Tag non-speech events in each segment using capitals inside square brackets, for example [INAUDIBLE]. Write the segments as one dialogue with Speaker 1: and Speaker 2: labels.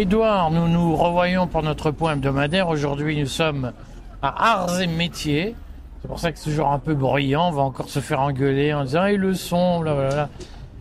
Speaker 1: Édouard, nous nous revoyons pour notre point hebdomadaire. Aujourd'hui, nous sommes à Arts et Métiers. C'est pour ça que c'est toujours un peu bruyant. On va encore se faire engueuler en disant et le son, blablabla.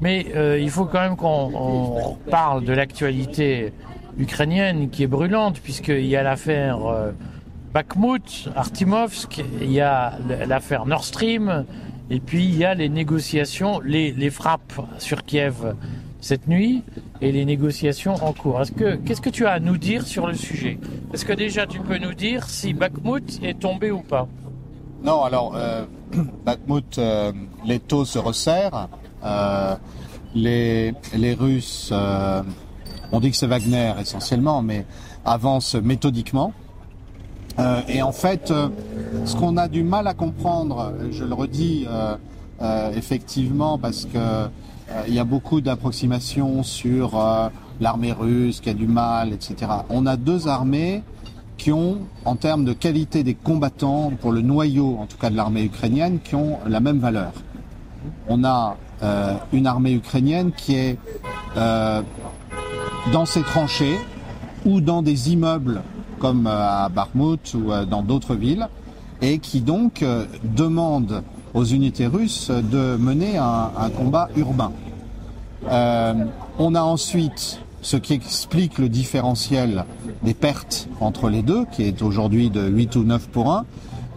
Speaker 1: Mais euh, il faut quand même qu'on on parle de l'actualité ukrainienne qui est brûlante, puisqu'il y a l'affaire euh, Bakhmut, Artimovsk, il y a l'affaire Nord Stream, et puis il y a les négociations, les frappes sur Kiev cette nuit et les négociations en cours. Est-ce que qu'est-ce que tu as à nous dire sur le sujet? Est-ce que déjà tu peux nous dire si Bakhmut est tombé ou pas?
Speaker 2: Non, alors euh, [CLEARS THROAT] Bakhmut, euh, les taux se resserrent. Euh, les, les Russes, on dit que c'est Wagner essentiellement, mais avancent méthodiquement. Et en fait, ce qu'on a du mal à comprendre, je le redis effectivement, parce que il y a beaucoup d'approximations sur euh, l'armée russe qui a du mal, etc. On a deux armées qui ont, en termes de qualité des combattants, pour le noyau en tout cas de l'armée ukrainienne, qui ont la même valeur. On a euh, une armée ukrainienne qui est euh, dans ses tranchées ou dans des immeubles comme à Bakhmut ou dans d'autres villes et qui donc demande aux unités russes de mener un, combat urbain. Euh, on a ensuite ce qui explique le différentiel des pertes entre les deux, qui est aujourd'hui de 8 ou 9 pour 1.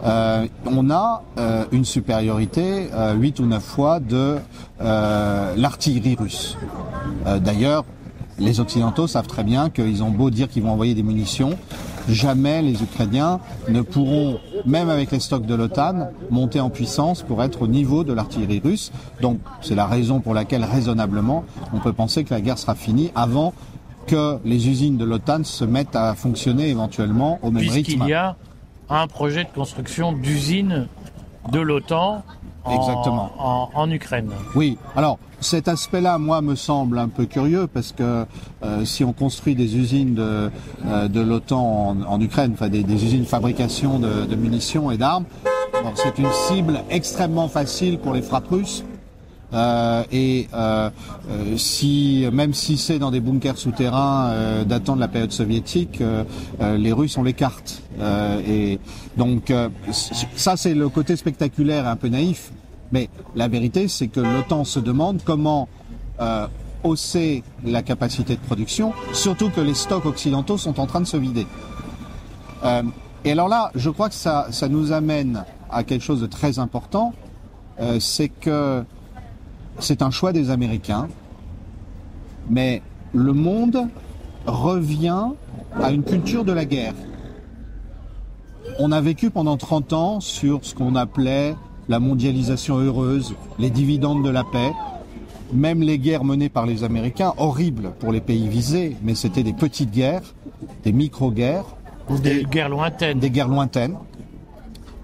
Speaker 2: Euh, on a euh, une supériorité euh, 8 ou 9 fois de l'artillerie russe. D'ailleurs, les Occidentaux savent très bien qu'ils ont beau dire qu'ils vont envoyer des munitions, jamais les Ukrainiens ne pourront, même avec les stocks de l'OTAN, monter en puissance pour être au niveau de l'artillerie russe. Donc c'est la raison pour laquelle, raisonnablement, on peut penser que la guerre sera finie avant que les usines de l'OTAN se mettent à fonctionner éventuellement au même rythme.
Speaker 1: y a un projet de construction d'usine de l'OTAN
Speaker 2: Exactement.
Speaker 1: en, en Ukraine.
Speaker 2: Oui, alors cet aspect-là, moi, me semble un peu curieux parce que euh, si on construit des usines de, euh, de l'OTAN en, en Ukraine, enfin des, des usines de fabrication de, de munitions et d'armes, bon, c'est une cible extrêmement facile pour les frappes russes. Euh, et euh, euh, si, même si c'est dans des bunkers souterrains datant de la période soviétique, les Russes ont les cartes. Euh, et donc ça, c'est le côté spectaculaire et un peu naïf. Mais la vérité, c'est que l'OTAN se demande comment euh, hausser la capacité de production, surtout que les stocks occidentaux sont en train de se vider. Euh, et alors là, je crois que ça, ça nous amène à quelque chose de très important, euh, c'est que c'est un choix des Américains, mais le monde revient à une culture de la guerre. On a vécu pendant 30 ans sur ce qu'on appelait la mondialisation heureuse, les dividendes de la paix, même les guerres menées par les Américains, horribles pour les pays visés, mais c'était des petites guerres, des micro-guerres,
Speaker 1: Ou des guerres lointaines.
Speaker 2: des guerres lointaines.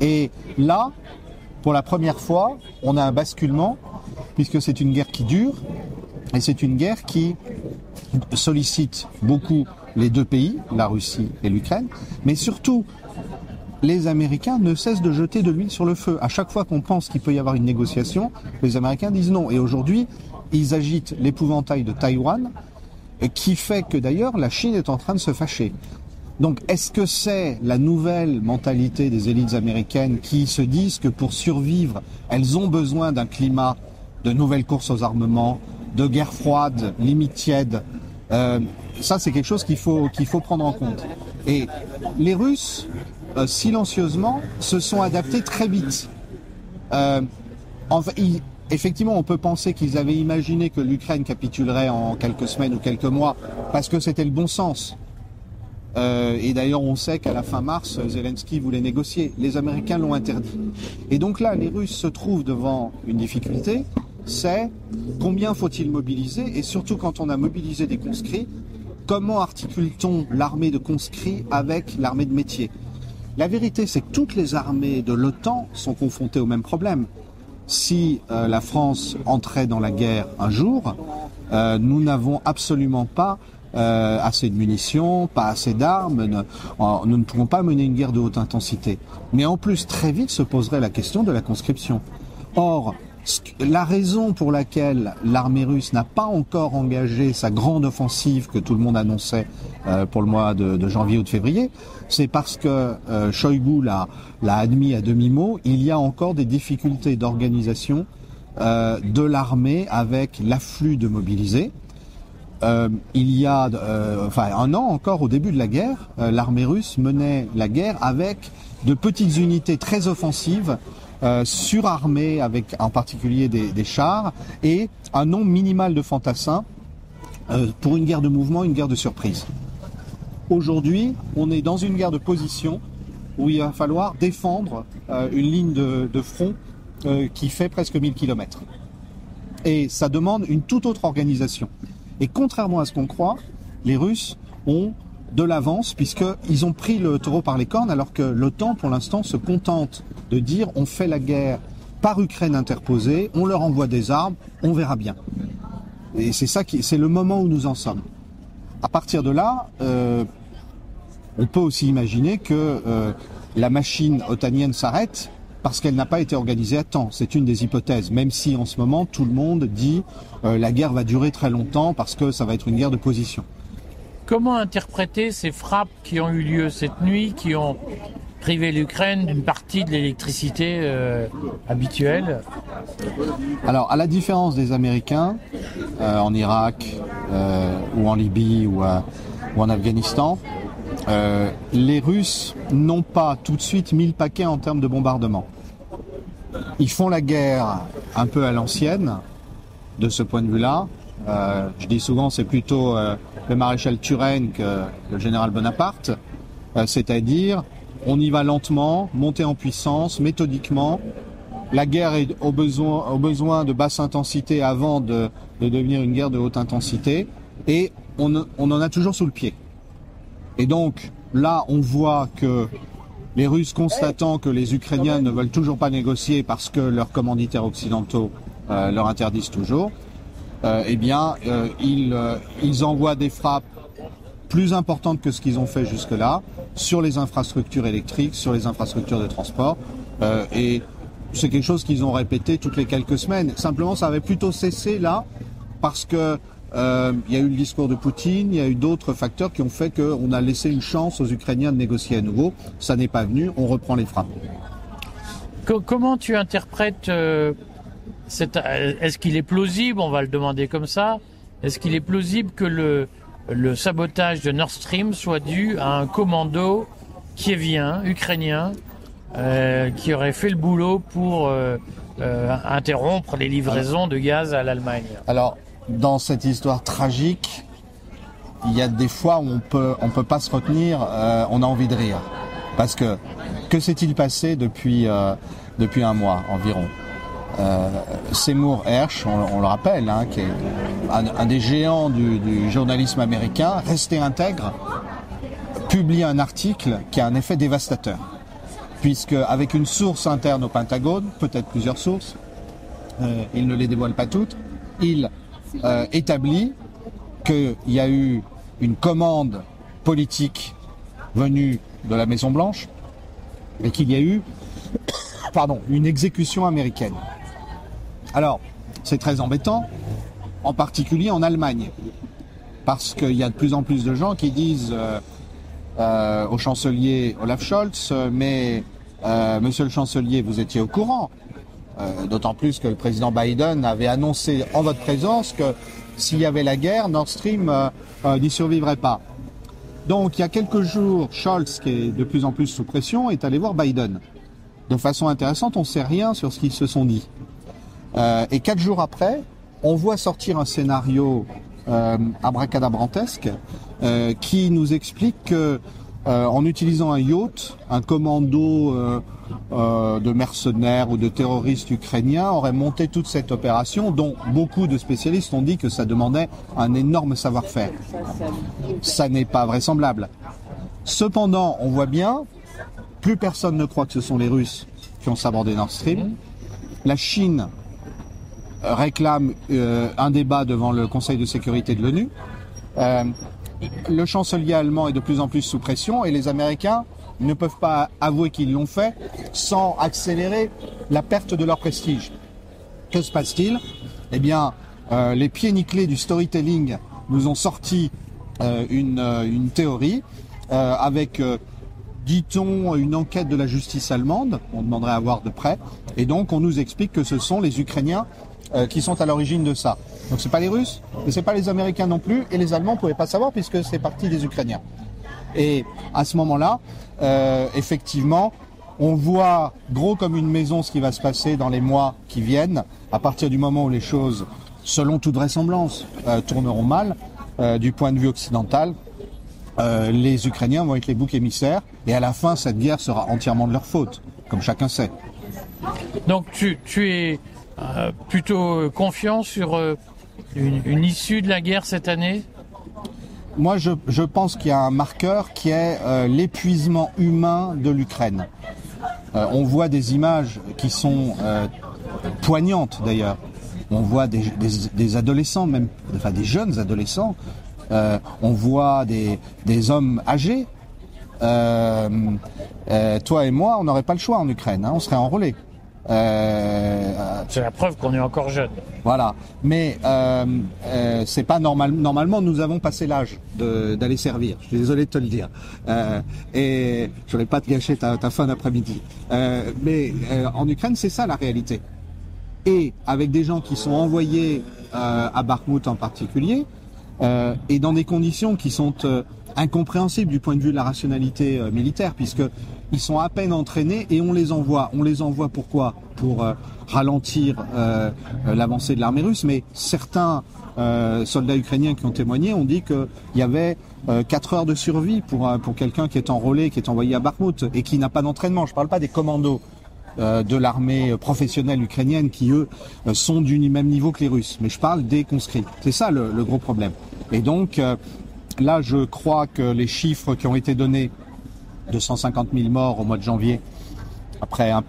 Speaker 2: Et là, pour la première fois, on a un basculement, puisque c'est une guerre qui dure, et c'est une guerre qui sollicite beaucoup les deux pays, la Russie et l'Ukraine, mais surtout, les Américains ne cessent de jeter de l'huile sur le feu. À chaque fois qu'on pense qu'il peut y avoir une négociation, les Américains disent non. Et aujourd'hui, ils agitent l'épouvantail de Taïwan, qui fait que d'ailleurs la Chine est en train de se fâcher. Donc, est-ce que c'est la nouvelle mentalité des élites américaines qui se disent que pour survivre, elles ont besoin d'un climat de nouvelles courses aux armements, de guerre froide, limite tiède Euh, Ça, c'est quelque chose qu'il faut qu'il faut prendre en compte. Et les Russes, euh, silencieusement, se sont adaptés très vite. Euh, en effectivement, on peut penser qu'ils avaient imaginé que l'Ukraine capitulerait en quelques semaines ou quelques mois parce que c'était le bon sens. Euh, et d'ailleurs, on sait qu'à la fin mars, Zelensky voulait négocier. Les Américains l'ont interdit. Et donc là, les Russes se trouvent devant une difficulté, c'est combien faut-il mobiliser Et surtout quand on a mobilisé des conscrits, comment articule-t-on l'armée de conscrits avec l'armée de métier La vérité, c'est que toutes les armées de l'OTAN sont confrontées au même problème. Si euh, la France entrait dans la guerre un jour, euh, nous n'avons absolument pas euh, assez de munitions, pas assez d'armes, nous ne pourrons pas mener une guerre de haute intensité. Mais en plus, très vite se poserait la question de la conscription. Or, La raison pour laquelle l'armée russe n'a pas encore engagé sa grande offensive que tout le monde annonçait euh, pour le mois de, janvier ou de février, c'est parce que euh, Shoigu l'a admis à demi-mot, il y a encore des difficultés d'organisation euh, de l'armée avec l'afflux de mobilisés. Euh, il y a euh, enfin un an encore au début de la guerre, l'armée russe menait la guerre avec de petites unités très offensives euh, surarmés avec en particulier des, chars et un nombre minimal de fantassins euh, pour une guerre de mouvement, une guerre de surprise. Aujourd'hui, on est dans une guerre de position où il va falloir défendre euh, une ligne de, front qui fait presque 1000 km. Et ça demande une toute autre organisation. Et contrairement à ce qu'on croit, les Russes ont de l'avance puisqu'ils ont pris le taureau par les cornes alors que l'OTAN pour l'instant se contente de dire on fait la guerre par Ukraine interposée, on leur envoie des armes, on verra bien. Et c'est ça qui, c'est le moment où nous en sommes. À partir de là, euh, on peut aussi imaginer que euh, la machine otanienne s'arrête parce qu'elle n'a pas été organisée à temps. C'est une des hypothèses, même si en ce moment tout le monde dit euh, la guerre va durer très longtemps parce que ça va être une guerre de position.
Speaker 1: Comment interpréter ces frappes qui ont eu lieu cette nuit, qui ont privé l'Ukraine d'une partie de l'électricité euh, habituelle?
Speaker 2: Alors, à la différence des Américains, euh, en Irak euh, ou en Libye ou, ou en Afghanistan, les Russes n'ont pas tout de suite mis le paquet en termes de bombardement. Ils font la guerre un peu à l'ancienne, de ce point de vue-là. je dis souvent, c'est plutôt le maréchal Turenne que le général Bonaparte, euh, c'est-à-dire on y va lentement, monter en puissance, méthodiquement. La guerre est au besoin, de basse intensité avant de, devenir une guerre de haute intensité, et on en a toujours sous le pied. Et donc là, on voit que les Russes constatant que les Ukrainiens ne veulent toujours pas négocier parce que leurs commanditaires occidentaux euh, leur interdisent toujours, euh, eh bien, euh, ils, ils envoient des frappes plus importantes que ce qu'ils ont fait jusque-là sur les infrastructures électriques, sur les infrastructures de transport. et c'est quelque chose qu'ils ont répété toutes les quelques semaines. Simplement, ça avait plutôt cessé là parce que il y a eu le discours de Poutine, il y a eu d'autres facteurs qui ont fait qu'on a laissé une chance aux Ukrainiens de négocier à nouveau. Ça n'est pas venu, on reprend les frappes.
Speaker 1: Comment tu interprètes euh, est-ce qu'il est plausible, on va le demander comme ça, est-ce qu'il est plausible que le, le sabotage de Nord Stream soit dû à un commando qui vient, ukrainien, euh, qui aurait fait le boulot pour euh, interrompre les livraisons de gaz à l'Allemagne?
Speaker 2: Alors, dans cette histoire tragique, il y a des fois où on peut on peut pas se retenir, on a envie de rire, parce que que s'est-il passé depuis depuis un mois environ? Euh, Seymour Hersh, on, le rappelle, hein, qui est un, des géants du, journalisme américain, resté intègre, publie un article qui a un effet dévastateur. Puisque avec une source interne au Pentagone, peut-être plusieurs sources, euh, il ne les dévoile pas toutes, il euh, établit qu'il y a eu une commande politique venue de la Maison Blanche et qu'il y a eu [COUGHS] pardon, une exécution américaine. Alors, c'est très embêtant, en particulier en Allemagne, parce qu'il y a de plus en plus de gens qui disent euh, euh, au chancelier Olaf Scholz, mais euh, monsieur le chancelier, vous étiez au courant, d'autant plus que le président Biden avait annoncé en votre présence que s'il y avait la guerre, Nord Stream n'y survivrait pas. Donc il y a quelques jours, Scholz, qui est de plus en plus sous pression, est allé voir Biden. De façon intéressante, on ne sait rien sur ce qu'ils se sont dit. Euh, et quatre jours après, on voit sortir un scénario euh, abracadabrantesque euh, qui nous explique que euh, en utilisant un yacht, un commando de mercenaires ou de terroristes ukrainiens aurait monté toute cette opération dont beaucoup de spécialistes ont dit que ça demandait un énorme savoir-faire. Ça n'est pas vraisemblable. Cependant, on voit bien, plus personne ne croit que ce sont les Russes qui ont sabordé Nord Stream. La Chine réclame euh, un débat devant le Conseil de sécurité de l'ONU. Le chancelier allemand est de plus en plus sous pression et les Américains ne peuvent pas avouer qu'ils l'ont fait sans accélérer la perte de leur prestige. Que se passe-t-il? Eh bien, euh, les pieds nickelés du storytelling nous ont sorti euh, une, euh, une théorie avec, dit-on, une enquête de la justice allemande. On demanderait à voir de près. Et donc, on nous explique que ce sont les Ukrainiens qui sont à l'origine de ça. Donc, c'est pas les Russes, mais c'est pas les Américains non plus, et les Allemands pouvaient pas savoir puisque c'est parti des Ukrainiens. Et à ce moment-là, euh, effectivement, on voit gros comme une maison ce qui va se passer dans les mois qui viennent, à partir du moment où les choses, selon toute vraisemblance, euh, tourneront mal, euh, du point de vue occidental. les Ukrainiens vont être les boucs émissaires, et à la fin, cette guerre sera entièrement de leur faute, comme chacun sait.
Speaker 1: Donc tu, tu es plutôt confiant sur une, issue de la guerre cette année?
Speaker 2: Moi, je, pense qu'il y a un marqueur qui est euh, l'épuisement humain de l'Ukraine. Euh, on voit des images qui sont euh, poignantes d'ailleurs. On voit des, adolescents, même, enfin des jeunes adolescents. On voit des, hommes âgés. Toi et moi, on n'aurait pas le choix en Ukraine. hein, on serait enrôlés. Euh,
Speaker 1: C'est la preuve qu'on est encore jeune.
Speaker 2: voilà. Mais euh, euh, c'est pas normal. Normalement, nous avons passé l'âge d'aller servir. Je suis désolé de te le dire. Euh, et je voulais pas te gâcher ta, ta fin d'après-midi. Euh, mais euh, en Ukraine, c'est ça la réalité. Et avec des gens qui sont envoyés euh, à Bakhmut en particulier, euh, et dans des conditions qui sont incompréhensibles du point de vue de la rationalité euh, militaire, puisque ils sont à peine entraînés et on les envoie. On les envoie pourquoi? Pour euh, ralentir euh, l'avancée de l'armée russe, mais certains soldats ukrainiens qui ont témoigné ont dit qu'il y avait euh, 4 heures de survie pour, pour quelqu'un qui est enrôlé, qui est envoyé à Bakhmut et qui n'a pas d'entraînement. Je ne parle pas des commandos de l'armée professionnelle ukrainienne qui, eux, sont du même niveau que les Russes. Mais je parle des conscrits. C'est ça le, le gros problème. Et donc, là, je crois que les chiffres qui ont été donnés de 150 000 morts au mois de janvier, après un-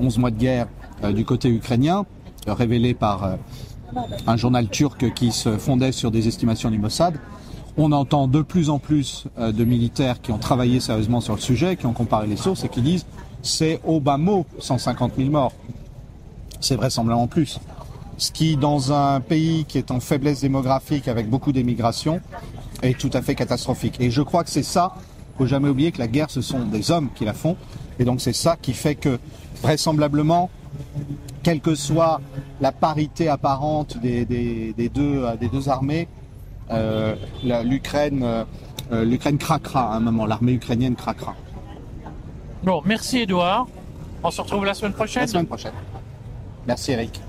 Speaker 2: 11 mois de guerre euh, du côté ukrainien, euh, révélés par euh, un journal turc qui se fondait sur des estimations du Mossad, on entend de plus en plus de militaires qui ont travaillé sérieusement sur le sujet, qui ont comparé les sources et qui disent c'est au bas mot 150 000 morts. C'est vraisemblablement plus. Ce qui, dans un pays qui est en faiblesse démographique avec beaucoup d'émigration, est tout à fait catastrophique. Et je crois que c'est ça, faut jamais oublier que la guerre, ce sont des hommes qui la font. Et donc c'est ça qui fait que, vraisemblablement, quelle que soit la parité apparente des, des- des deux, euh, des deux armées, euh, l'Ukraine euh, euh, l'Ukraine craquera à un moment, l'armée ukrainienne craquera.
Speaker 1: Bon, merci Edouard. On se retrouve la semaine prochaine.
Speaker 2: La semaine prochaine. Merci Eric.